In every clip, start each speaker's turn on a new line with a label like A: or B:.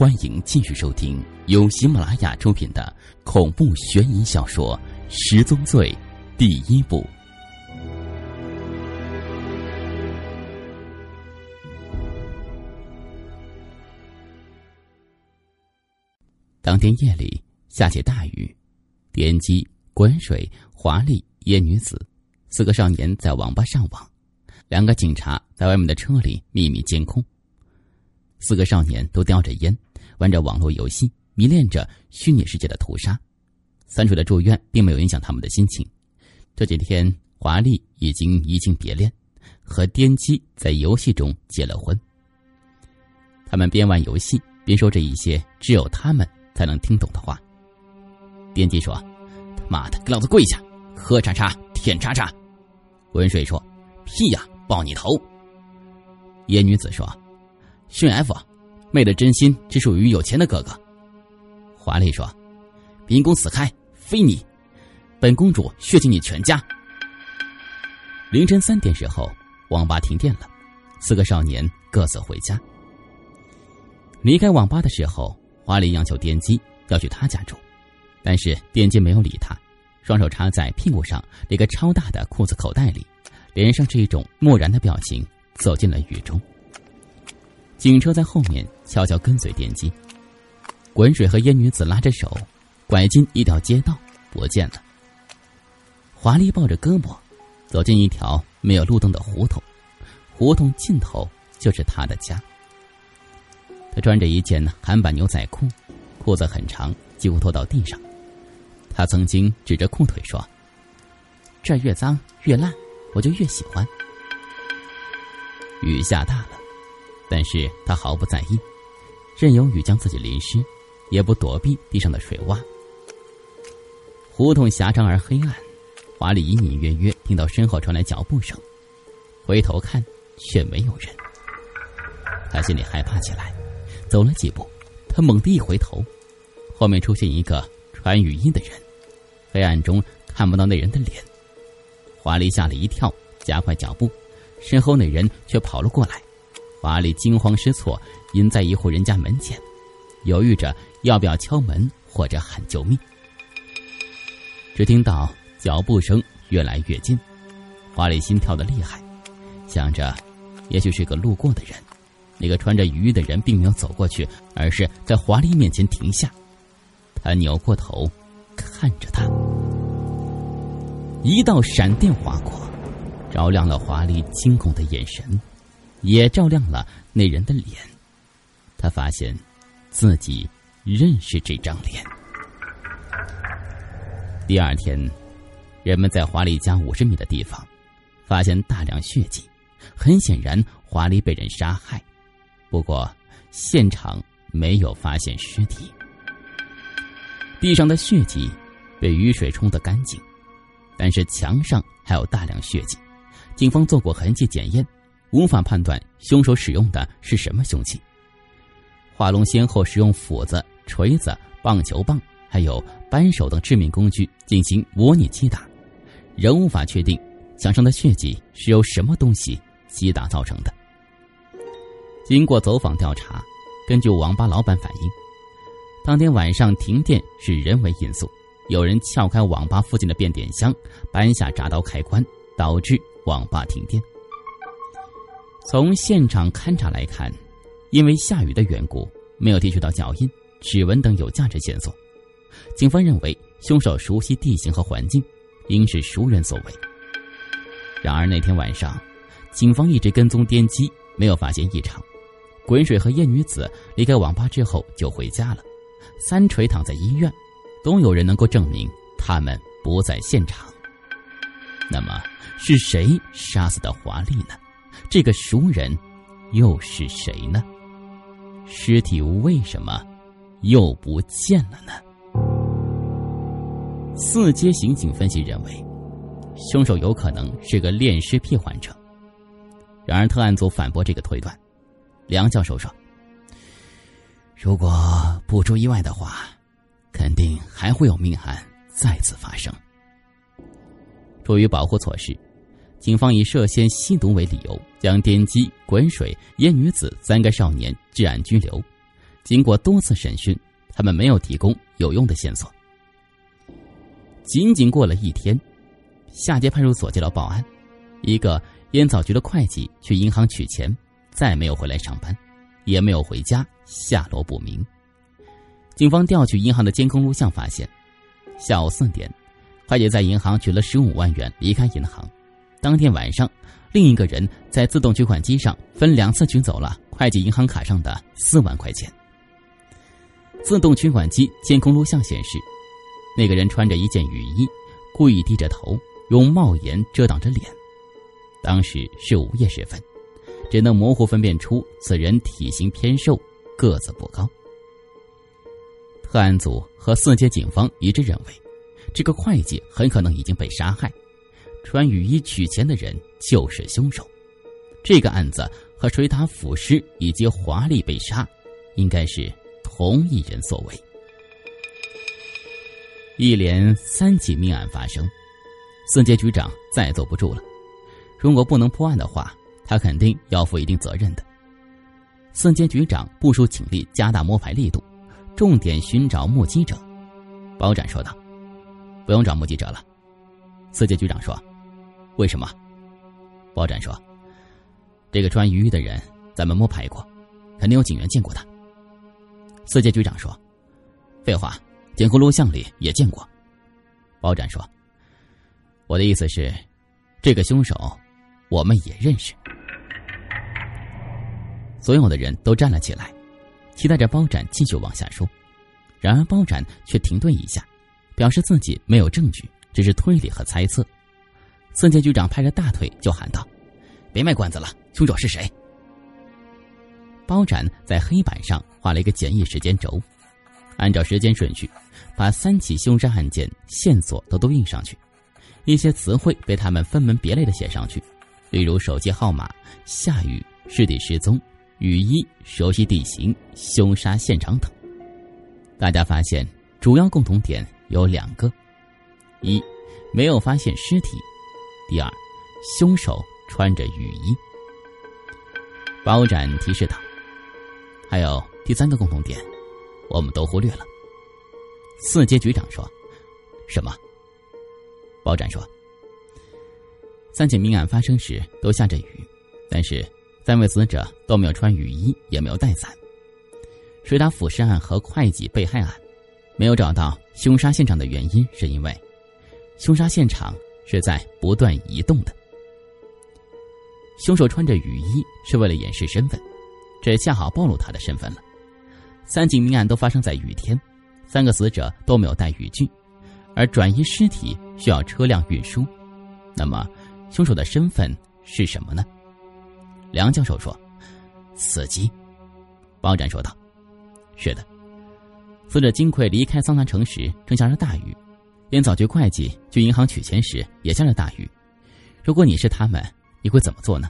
A: 欢迎继续收听由喜马拉雅出品的恐怖悬疑小说《十宗罪》第一部。当天夜里下起大雨，电机、滚水、华丽、烟女子四个少年在网吧上网，两个警察在外面的车里秘密监控。四个少年都叼着烟，玩着网络游戏，迷恋着虚拟世界的屠杀。三水的住院并没有影响他们的心情。这几天，华丽已经移情别恋，和颠机在游戏中结了婚。他们边玩游戏边说着一些只有他们才能听懂的话。颠机说：“他妈的，给老子跪下，喝叉叉，舔叉叉。”温水说：“屁呀，爆你头。”野女子说。训 F，妹的真心只属于有钱的哥哥。华丽说：“秉公死开，非你！本公主血尽你全家。”凌晨三点时候，网吧停电了，四个少年各自回家。离开网吧的时候，华丽央求电机要去他家住，但是电机没有理他，双手插在屁股上那个超大的裤子口袋里，脸上是一种漠然的表情，走进了雨中。警车在后面悄悄跟随电机，滚水和烟女子拉着手，拐进一条街道，不见了。华丽抱着胳膊，走进一条没有路灯的胡同，胡同尽头就是他的家。他穿着一件韩版牛仔裤，裤子很长，几乎拖到地上。他曾经指着裤腿说：“这越脏越烂，我就越喜欢。”雨下大了。但是他毫不在意，任由雨将自己淋湿，也不躲避地上的水洼。胡同狭长而黑暗，华丽隐隐约约听到身后传来脚步声，回头看却没有人。他心里害怕起来，走了几步，他猛地一回头，后面出现一个穿雨衣的人，黑暗中看不到那人的脸。华丽吓了一跳，加快脚步，身后那人却跑了过来。华丽惊慌失措，因在一户人家门前，犹豫着要不要敲门或者喊救命。只听到脚步声越来越近，华丽心跳的厉害，想着也许是个路过的人。那个穿着雨衣的人并没有走过去，而是在华丽面前停下。他扭过头，看着他，一道闪电划过，照亮了华丽惊恐的眼神。也照亮了那人的脸，他发现自己认识这张脸。第二天，人们在华丽家五十米的地方发现大量血迹，很显然华丽被人杀害。不过，现场没有发现尸体，地上的血迹被雨水冲得干净，但是墙上还有大量血迹。警方做过痕迹检验。无法判断凶手使用的是什么凶器。华龙先后使用斧子、锤子、棒球棒，还有扳手等致命工具进行模拟击打，仍无法确定墙上的血迹是由什么东西击打造成的。经过走访调查，根据网吧老板反映，当天晚上停电是人为因素，有人撬开网吧附近的变电箱，扳下闸刀开关，导致网吧停电。从现场勘查来看，因为下雨的缘故，没有提取到脚印、指纹等有价值线索。警方认为凶手熟悉地形和环境，应是熟人所为。然而那天晚上，警方一直跟踪电机，没有发现异常。滚水和叶女子离开网吧之后就回家了。三锤躺在医院，都有人能够证明他们不在现场。那么是谁杀死的华丽呢？这个熟人又是谁呢？尸体为什么又不见了呢？四阶刑警分析认为，凶手有可能是个恋尸癖患者。然而，特案组反驳这个推断。梁教授说：“如果不出意外的话，肯定还会有命案再次发生。”出于保护措施。警方以涉嫌吸毒为理由，将电机、滚水、烟女子三个少年治安拘留，经过多次审讯，他们没有提供有用的线索。仅仅过了一天，下街派出所接到报案，一个烟草局的会计去银行取钱，再没有回来上班，也没有回家，下落不明。警方调取银行的监控录像，发现下午四点，会计在银行取了十五万元离开银行。当天晚上，另一个人在自动取款机上分两次取走了会计银行卡上的四万块钱。自动取款机监控录像显示。那个人穿着一件雨衣，故意低着头，用帽檐遮挡着脸。当时是午夜时分，只能模糊分辨出此人体型偏瘦，个子不高。特案组和四街警方一致认为，这个会计很可能已经被杀害，穿雨衣取钱的人就是凶手。这个案子和水塔腐尸以及华丽被杀，应该是同一人所为。一连三起命案发生，四杰局长再坐不住了。如果不能破案的话，他肯定要负一定责任的。四杰局长部署警力，加大摸排力度，重点寻找目击者。包斩说道：“不用找目击者了。”四杰局长说：“为什么？”包斩说：“这个穿雨衣的人，咱们摸排过，肯定有警员见过他。”四街局长说：“废话。”监控录像里也见过，包斩说：“我的意思是，这个凶手我们也认识。”所有的人都站了起来，期待着包斩继续往下说。然而包斩却停顿一下，表示自己没有证据，只是推理和猜测。四界局长拍着大腿就喊道：“别卖关子了，凶手是谁？”包斩在黑板上画了一个简易时间轴。按照时间顺序，把三起凶杀案件线索都都印上去，一些词汇被他们分门别类的写上去，例如手机号码、下雨、尸体失踪、雨衣、熟悉地形、凶杀现场等。大家发现主要共同点有两个：一，没有发现尸体；第二，凶手穿着雨衣。包斩提示道：“还有第三个共同点。”我们都忽略了。四阶局长说：“什么？”包斩说：“三起命案发生时都下着雨，但是三位死者都没有穿雨衣，也没有带伞。水塔腐尸案和会计被害案没有找到凶杀现场的原因，是因为凶杀现场是在不断移动的。凶手穿着雨衣是为了掩饰身份，这恰好暴露他的身份了。”三起命案都发生在雨天，三个死者都没有带雨具，而转移尸体需要车辆运输。那么，凶手的身份是什么呢？梁教授说：“司机。”包斩说道：“是的，死者金奎离开桑拿城时正下着大雨，烟草局会计去银行取钱时也下着大雨。如果你是他们，你会怎么做呢？”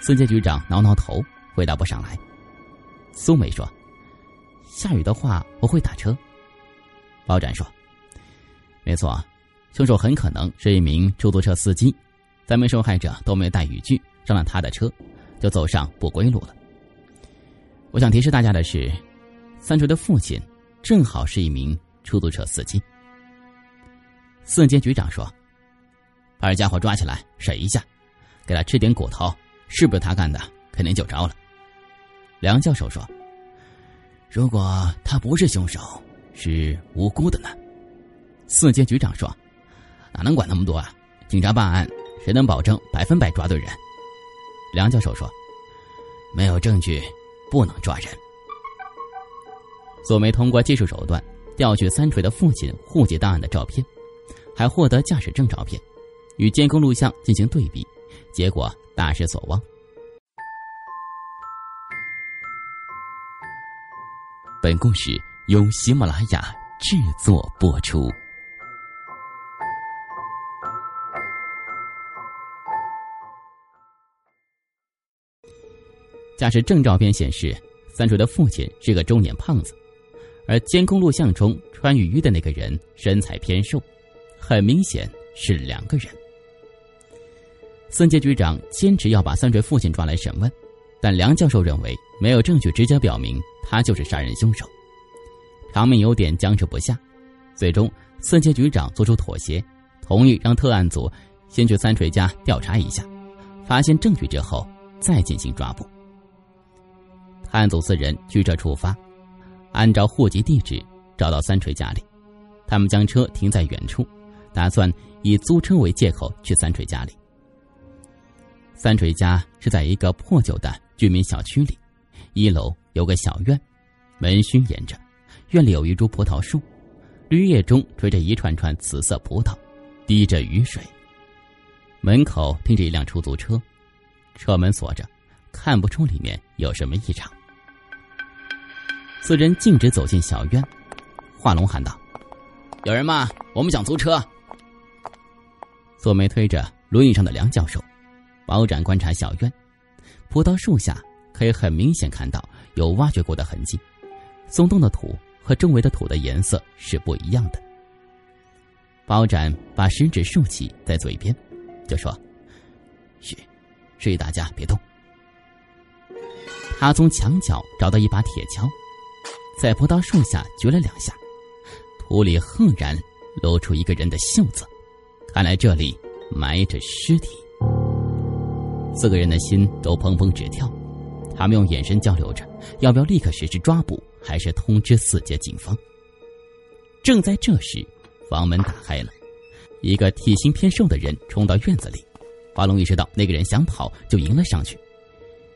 A: 孙杰局长挠挠头，回答不上来。苏梅说：“下雨的话，我会打车。”包斩说：“没错，凶手很可能是一名出租车司机，三名受害者都没带雨具，上了他的车，就走上不归路了。我想提示大家的是，三锤的父亲正好是一名出租车司机。”四街局长说：“把这家伙抓起来审一下，给他吃点骨头，是不是他干的？肯定就着了。”梁教授说：“如果他不是凶手，是无辜的呢？”四街局长说：“哪能管那么多啊？警察办案，谁能保证百分百抓对人？”梁教授说：“没有证据，不能抓人。”索梅通过技术手段调取三锤的父亲户籍档案的照片，还获得驾驶证照片，与监控录像进行对比，结果大失所望。本故事由喜马拉雅制作播出。驾驶证照片显示，三锤的父亲是个中年胖子，而监控录像中穿雨衣的那个人身材偏瘦，很明显是两个人。孙杰局长坚持要把三锤父亲抓来审问，但梁教授认为没有证据直接表明他就是杀人凶手，场面有点僵持不下。最终，孙杰局长做出妥协，同意让特案组先去三锤家调查一下，发现证据之后再进行抓捕。探案组四人驱车出发，按照户籍地址找到三锤家里，他们将车停在远处，打算以租车为借口去三锤家里。三锤家是在一个破旧的居民小区里，一楼有个小院，门虚掩着，院里有一株葡萄树，绿叶中垂着一串串紫色葡萄，滴着雨水。门口停着一辆出租车，车门锁着，看不出里面有什么异常。四人径直走进小院，华龙喊道：“有人吗？我们想租车。”左梅推着轮椅上的梁教授。包展观察小院，葡萄树下可以很明显看到有挖掘过的痕迹，松动的土和周围的土的颜色是不一样的。包展把食指竖起在嘴边，就说：“嘘，示意大家别动。”他从墙角找到一把铁锹，在葡萄树下掘了两下，土里赫然露出一个人的袖子，看来这里埋着尸体。四个人的心都砰砰直跳，他们用眼神交流着，要不要立刻实施抓捕，还是通知四界警方？正在这时，房门打开了，一个体型偏瘦的人冲到院子里。华龙意识到那个人想跑，就迎了上去。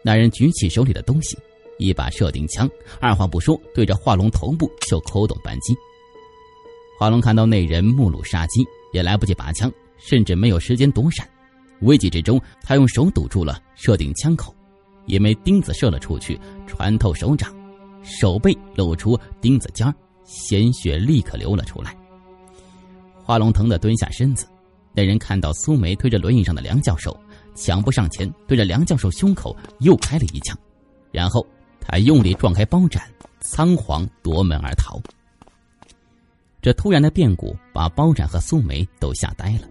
A: 那人举起手里的东西，一把射钉枪，二话不说，对着华龙头部就扣动扳机。华龙看到那人目露杀机，也来不及拔枪，甚至没有时间躲闪。危急之中，他用手堵住了射钉枪口，一枚钉子射了出去，穿透手掌，手背露出钉子尖儿鲜血立刻流了出来。华龙疼得蹲下身子，那人看到苏梅推着轮椅上的梁教授，抢步上前，对着梁教授胸口又开了一枪，然后他用力撞开包斩，仓皇夺门而逃。这突然的变故把包斩和苏梅都吓呆了。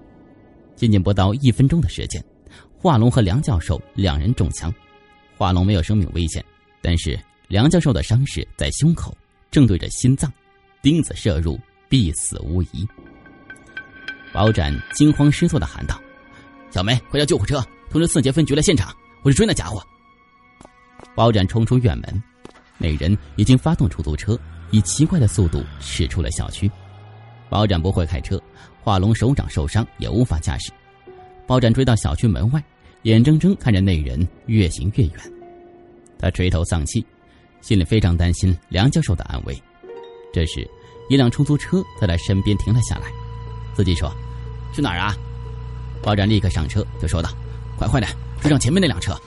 A: 仅仅不到一分钟的时间，华龙和梁教授两人中枪，华龙没有生命危险，但是梁教授的伤势在胸口，正对着心脏，钉子射入，必死无疑。包斩惊慌失措的喊道：“小梅，快叫救护车，通知四杰分局来现场，我去追那家伙。”包斩冲出院门，那人已经发动出租车，以奇怪的速度驶出了小区。包斩不会开车。华龙手掌受伤，也无法驾驶。包斩追到小区门外，眼睁睁看着那人越行越远，他垂头丧气，心里非常担心梁教授的安危。这时，一辆出租车在他身边停了下来。司机说：“去哪儿啊？”包斩立刻上车，就说道：“快快的，追上前面那辆车。”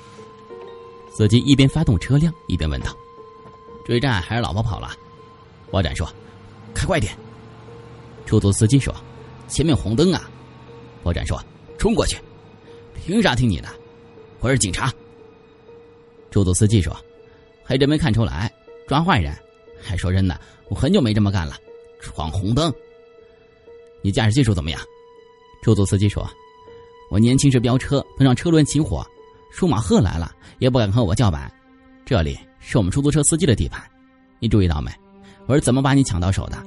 A: 司机一边发动车辆，一边问道：“追债还是老婆跑了？”包斩说：“开快点。”出租司机说。前面红灯啊！包斩说：“冲过去，凭啥听你的？我是警察。”出租司机说：“还真没看出来，抓坏人。还说真的，我很久没这么干了，闯红灯。你驾驶技术怎么样？”出租司机说：“我年轻时飙车，碰上车轮起火，舒马赫来了也不敢和我叫板。这里是我们出租车司机的地盘，你注意到没？我是怎么把你抢到手的？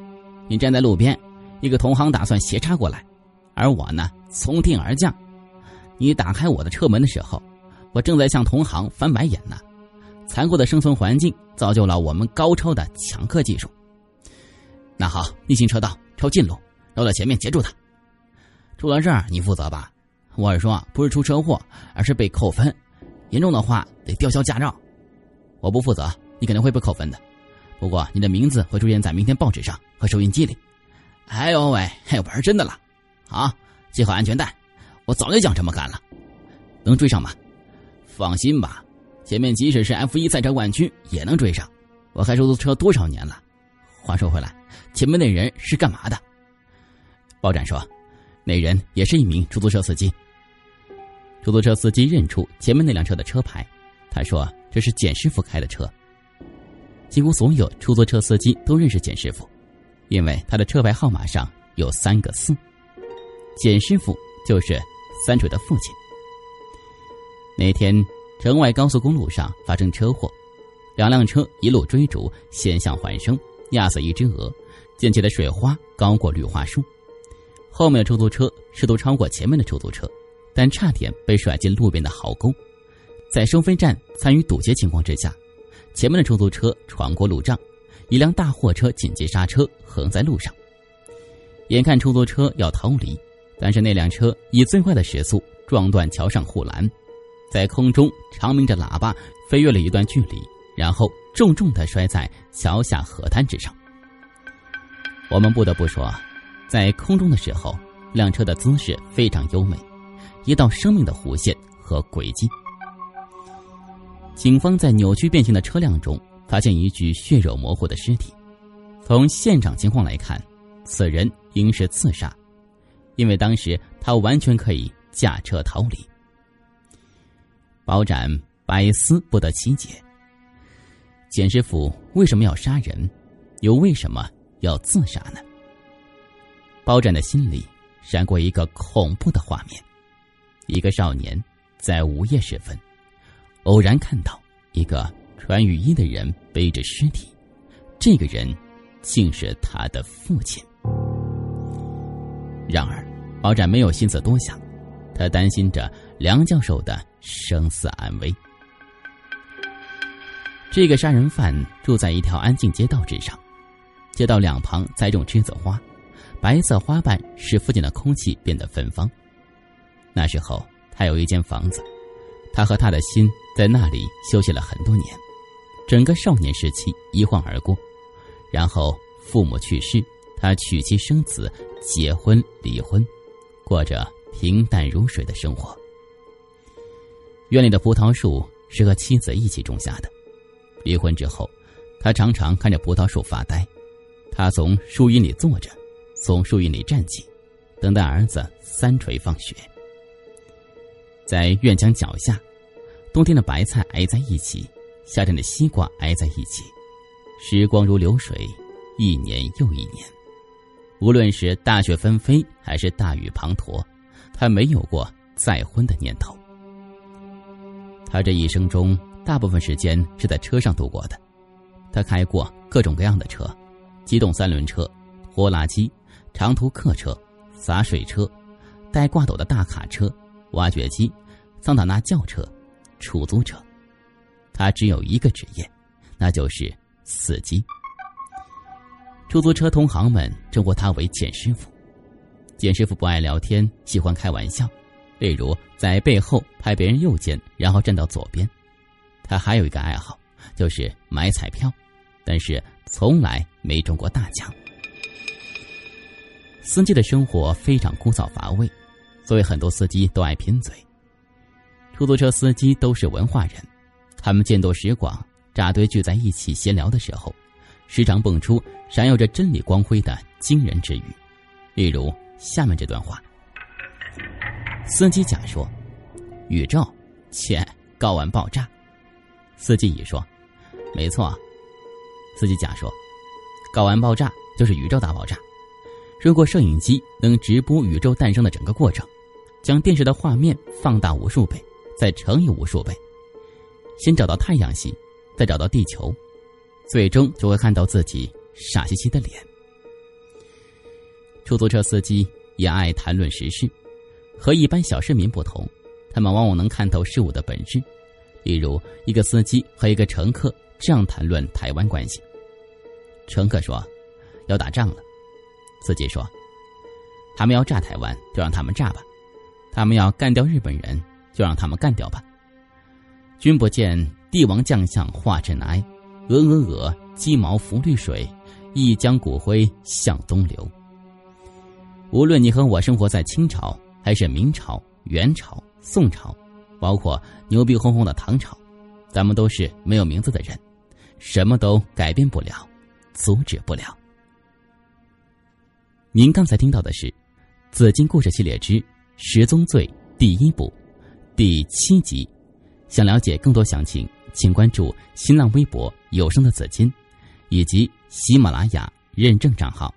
A: 你站在路边。”一个同行打算斜插过来，而我呢从天而降。你打开我的车门的时候，我正在向同行翻白眼呢。残酷的生存环境造就了我们高超的抢客技术。那好，逆行车道，抄近路，绕到前面截住他。出了这儿你负责吧？我是说，不是出车祸，而是被扣分，严重的话得吊销驾照。我不负责，你肯定会被扣分的。不过你的名字会出现在明天报纸上和收音机里。哎呦喂，玩真的了，好！系好安全带，我早就想这么干了。能追上吗？放心吧，前面即使是 F 一赛车冠军也能追上。我开出租车多少年了？话说回来，前面那人是干嘛的？包斩说，那人也是一名出租车司机。出租车司机认出前面那辆车的车牌，他说这是简师傅开的车。几乎所有出租车司机都认识简师傅。因为他的车牌号码上有三个四，简师傅就是三水的父亲。那天城外高速公路上发生车祸，两辆车一路追逐，险象环生，压死一只鹅，溅起的水花高过绿化树。后面的出租车试图超过前面的出租车，但差点被甩进路边的壕沟。在收费站参与堵截情况之下，前面的出租车闯过路障，一辆大货车紧急刹车横在路上。眼看出租车要逃离，但是那辆车以最快的时速撞断桥上护栏，在空中长鸣着喇叭飞跃了一段距离，然后重重的摔在桥下河滩之上。我们不得不说。在空中的时候，辆车的姿势非常优美，一道生命的弧线和轨迹。警方在扭曲变形的车辆中发现一具血肉模糊的尸体，从现场情况来看，此人应是自杀，因为当时他完全可以驾车逃离。包斩百思不得其解，简师傅为什么要杀人，又为什么要自杀呢？包斩的心里闪过一个恐怖的画面：一个少年在午夜时分，偶然看到一个穿雨衣的人背着尸体，这个人竟是他的父亲。然而，包斩没有心思多想，他担心着梁教授的生死安危。这个杀人犯住在一条安静街道之上，街道两旁栽种栀子花。白色花瓣使附近的空气变得芬芳。那时候，他有一间房子，他和他的心在那里休息了很多年。整个少年时期一晃而过，然后父母去世，他娶妻生子，结婚离婚，过着平淡如水的生活。院里的葡萄树是和妻子一起种下的。离婚之后，他常常看着葡萄树发呆。他从树荫里坐着。从树荫里站起，等待儿子三锤放学。在院墙脚下，冬天的白菜挨在一起，夏天的西瓜挨在一起，时光如流水，一年又一年。无论是大雪纷飞，还是大雨滂沱，他没有过再婚的念头。他这一生中，大部分时间是在车上度过的。他开过各种各样的车，机动三轮车、拖拉机。长途客车、洒水车、带挂斗的大卡车、挖掘机、桑塔纳轿车、出租车，他只有一个职业，那就是司机。出租车同行们称呼他为简师傅。简师傅不爱聊天，喜欢开玩笑，例如在背后拍别人右肩，然后站到左边。他还有一个爱好，就是买彩票，但是从来没中过大奖。司机的生活非常枯燥乏味，所以很多司机都爱贫嘴。出租车司机都是文化人，他们见多识广，扎堆聚在一起闲聊的时候，时常蹦出闪耀着真理光辉的惊人之语。例如下面这段话：司机甲说：“宇宙，切，睾丸爆炸。”司机乙说：“没错。”司机甲说：“睾丸爆炸就是宇宙大爆炸。”如果摄影机能直播宇宙诞生的整个过程，将电视的画面放大无数倍，再乘以无数倍，先找到太阳系，再找到地球，最终就会看到自己傻兮兮的脸。出租车司机也爱谈论时事，和一般小市民不同，他们往往能看透事物的本质。例如，一个司机和一个乘客这样谈论台湾关系：乘客说，要打仗了。司机说：“他们要炸台湾，就让他们炸吧；他们要干掉日本人，就让他们干掉吧。君不见帝王将相化尘埃，鹅鹅鹅，鸡毛浮绿水，一江骨灰向东流。无论你和我生活在清朝，还是明朝、元朝、宋朝，包括牛逼哄哄的唐朝，咱们都是没有名字的人，什么都改变不了，阻止不了。”您刚才听到的是《紫金故事系列之十宗罪》第一部第七集。想了解更多详情，请关注新浪微博“有声的紫金”以及喜马拉雅认证账号。